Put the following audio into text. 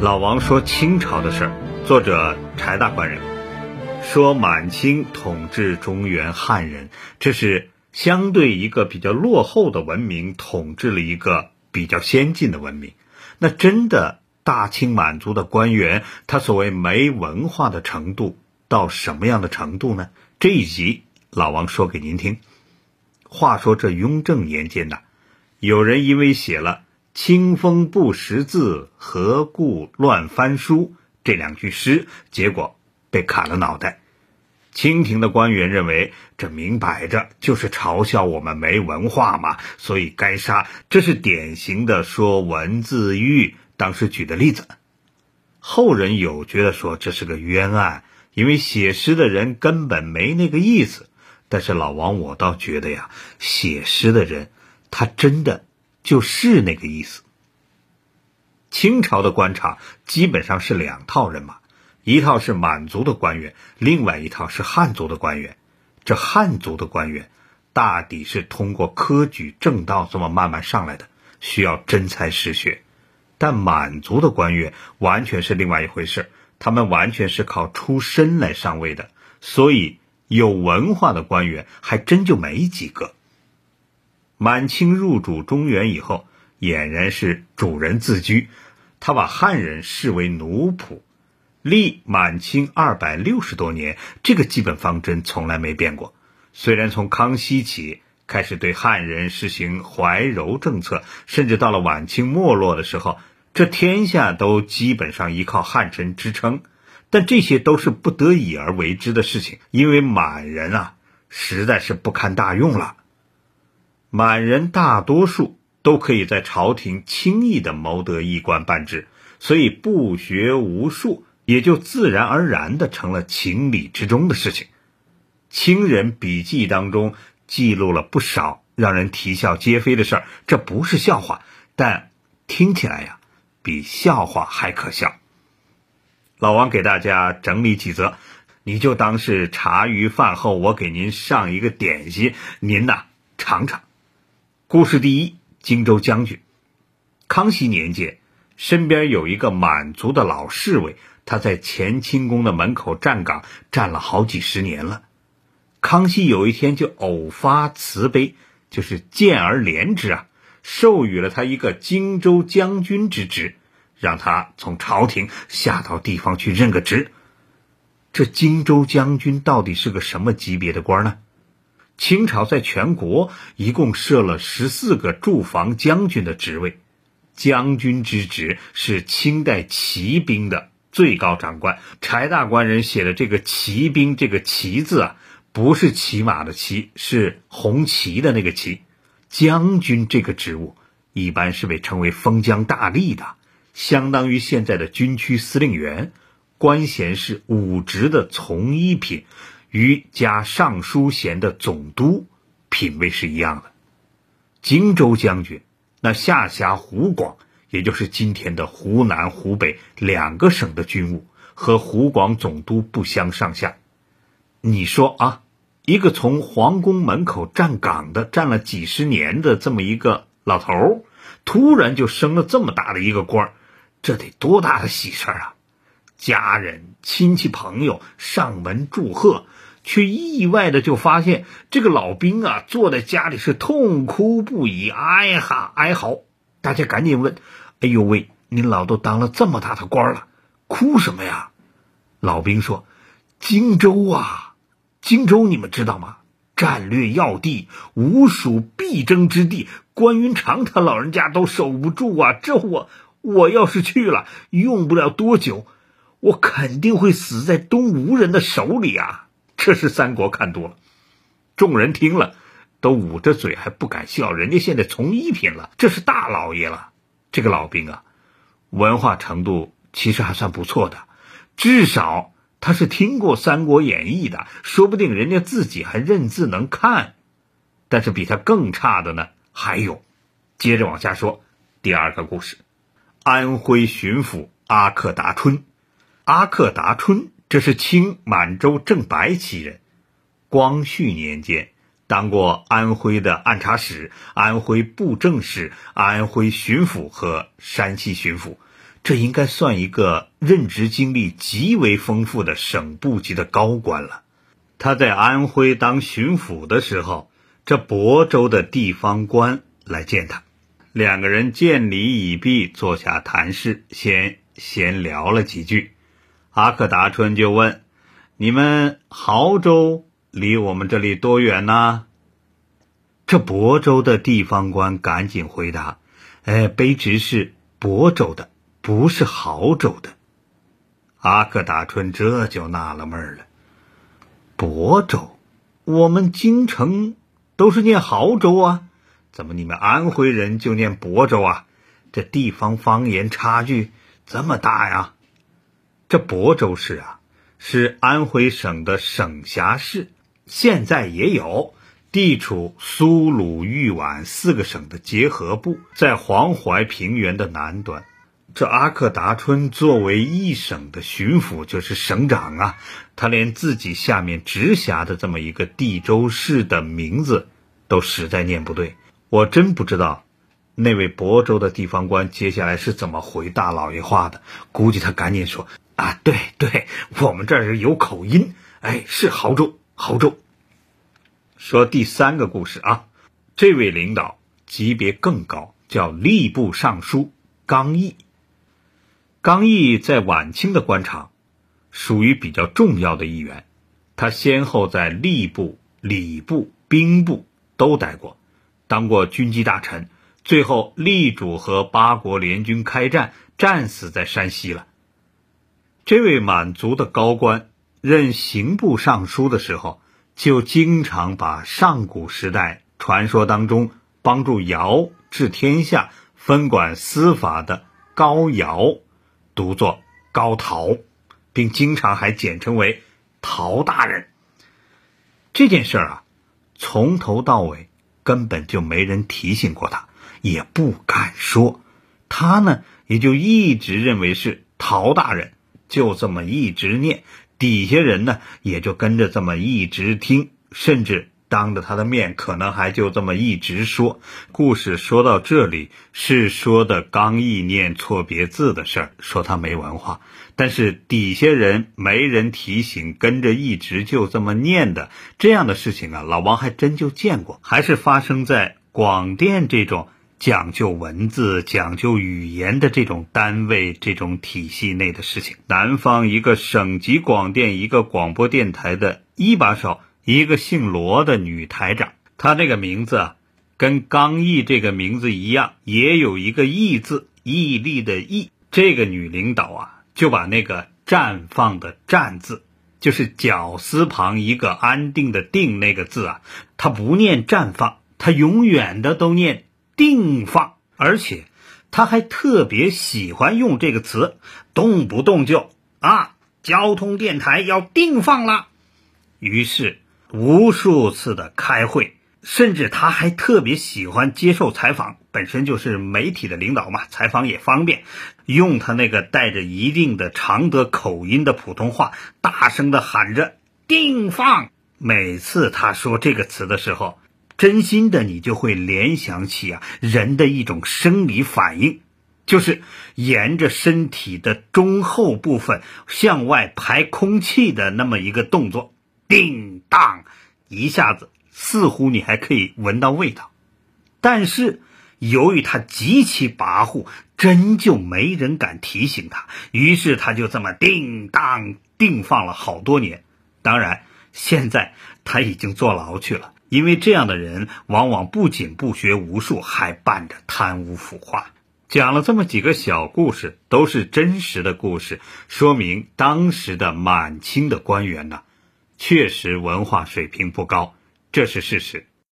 老王说清朝的事儿，作者柴大官人说满清统治中原汉人，这是相对一个比较落后的文明统治了一个比较先进的文明。那真的大清满族的官员，他所谓没文化的程度到什么样的程度呢？这一集老王说给您听。话说这雍正年间呐，有人因为写了“清风不识字，何故乱翻书”这两句诗，结果被砍了脑袋。清廷的官员认为，这明摆着就是嘲笑我们没文化嘛，所以该杀。这是典型的说文字狱当时举的例子。后人有觉得说这是个冤案，因为写诗的人根本没那个意思。但是老王，我倒觉得呀，写诗的人他真的就是那个意思。清朝的官场基本上是两套人马。一套是满族的官员，另外一套是汉族的官员。这汉族的官员大抵是通过科举正道这么慢慢上来的，需要真才实学。但满族的官员完全是另外一回事，他们完全是靠出身来上位的，所以有文化的官员还真就没几个。满清入主中原以后，俨然是主人自居，他把汉人视为奴仆。历满清二百六十多年，这个基本方针从来没变过。虽然从康熙起开始对汉人实行怀柔政策，甚至到了晚清没落的时候，这天下都基本上依靠汉臣支撑，但这些都是不得已而为之的事情，因为满人啊实在是不堪大用了。满人大多数都可以在朝廷轻易的谋得一官半职，所以不学无术。也就自然而然的成了情理之中的事情。清人笔记当中记录了不少让人啼笑皆非的事儿，这不是笑话，但听起来呀，比笑话还可笑。老王给大家整理几则，你就当是茶余饭后我给您上一个点心，您呐尝尝。故事第一：荆州将军。康熙年间，身边有一个满族的老侍卫。他在乾清宫的门口站岗，站了好几十年了。康熙有一天就偶发慈悲，就是见而怜之啊，授予了他一个荆州将军之职，让他从朝廷下到地方去任个职。这荆州将军到底是个什么级别的官呢？清朝在全国一共设了十四个驻防将军的职位，将军之职是清代骑兵的。最高长官柴大官人写的这个骑兵，这个骑字啊，不是骑马的骑，是红旗的那个旗。将军这个职务一般是被称为封疆大吏的，相当于现在的军区司令员，官衔是武职的从一品，与加尚书衔的总督品位是一样的。荆州将军那下辖湖广。也就是今天的湖南、湖北两个省的军务和湖广总督不相上下。你说啊，一个从皇宫门口站岗的、站了几十年的这么一个老头，突然就升了这么大的一个官儿，这得多大的喜事儿啊！家人、亲戚、朋友上门祝贺，却意外的就发现这个老兵啊，坐在家里是痛哭不已，哀哈哀嚎。大家赶紧问：“哎呦喂，您老都当了这么大的官了，哭什么呀？”老兵说：“荆州啊，荆州你们知道吗？战略要地，吴蜀必争之地，关云长他老人家都守不住啊！这我我要是去了，用不了多久，我肯定会死在东吴人的手里啊！这是三国看多了。”众人听了。都捂着嘴还不敢笑，人家现在从一品了，这是大老爷了。这个老兵啊，文化程度其实还算不错的，至少他是听过《三国演义》的，说不定人家自己还认字能看。但是比他更差的呢还有。接着往下说，第二个故事：安徽巡抚阿克达春。阿克达春这是清满洲正白旗人，光绪年间。当过安徽的按察使、安徽布政使、安徽巡抚和山西巡抚，这应该算一个任职经历极为丰富的省部级的高官了。他在安徽当巡抚的时候，这亳州的地方官来见他，两个人见礼已毕，坐下谈事，先闲聊了几句。阿克达春就问：“你们亳州？”离我们这里多远呢？这亳州的地方官赶紧回答：“哎，卑职是亳州的，不是亳州的。”阿克达春这就纳了闷了：“亳州，我们京城都是念亳州啊，怎么你们安徽人就念亳州啊？这地方方言差距这么大呀？”这亳州市啊，是安徽省的省辖市。现在也有地处苏鲁豫皖四个省的结合部，在黄淮平原的南端。这阿克达春作为一省的巡抚，就是省长啊，他连自己下面直辖的这么一个地州市的名字都实在念不对。我真不知道那位亳州的地方官接下来是怎么回大老爷话的。估计他赶紧说：“啊，对对，我们这儿有口音，哎，是亳州。”亳州说第三个故事啊，这位领导级别更高，叫吏部尚书刚毅。刚毅在晚清的官场属于比较重要的一员，他先后在吏部、礼部、兵部都待过，当过军机大臣，最后力主和八国联军开战，战死在山西了。这位满族的高官。任刑部尚书的时候，就经常把上古时代传说当中帮助尧治天下、分管司法的高尧读作高陶，并经常还简称为陶大人。这件事儿啊，从头到尾根本就没人提醒过他，也不敢说。他呢，也就一直认为是陶大人，就这么一直念。底下人呢，也就跟着这么一直听，甚至当着他的面，可能还就这么一直说。故事说到这里，是说的刚毅念错别字的事儿，说他没文化。但是底下人没人提醒，跟着一直就这么念的这样的事情啊，老王还真就见过，还是发生在广电这种。讲究文字、讲究语言的这种单位、这种体系内的事情，南方一个省级广电一个广播电台的一把手，一个姓罗的女台长，她这个名字啊，跟刚毅这个名字一样，也有一个毅字，毅力的毅。这个女领导啊，就把那个绽放的绽字，就是绞丝旁一个安定的定那个字啊，她不念绽放，她永远的都念。定放，而且他还特别喜欢用这个词，动不动就啊，交通电台要定放了。于是无数次的开会，甚至他还特别喜欢接受采访，本身就是媒体的领导嘛，采访也方便，用他那个带着一定的常德口音的普通话，大声的喊着定放。每次他说这个词的时候。真心的，你就会联想起啊，人的一种生理反应，就是沿着身体的中后部分向外排空气的那么一个动作，叮当，一下子似乎你还可以闻到味道。但是由于他极其跋扈，真就没人敢提醒他，于是他就这么叮当定放了好多年。当然，现在他已经坐牢去了。因为这样的人往往不仅不学无术，还伴着贪污腐化。讲了这么几个小故事，都是真实的故事，说明当时的满清的官员呢，确实文化水平不高，这是事实。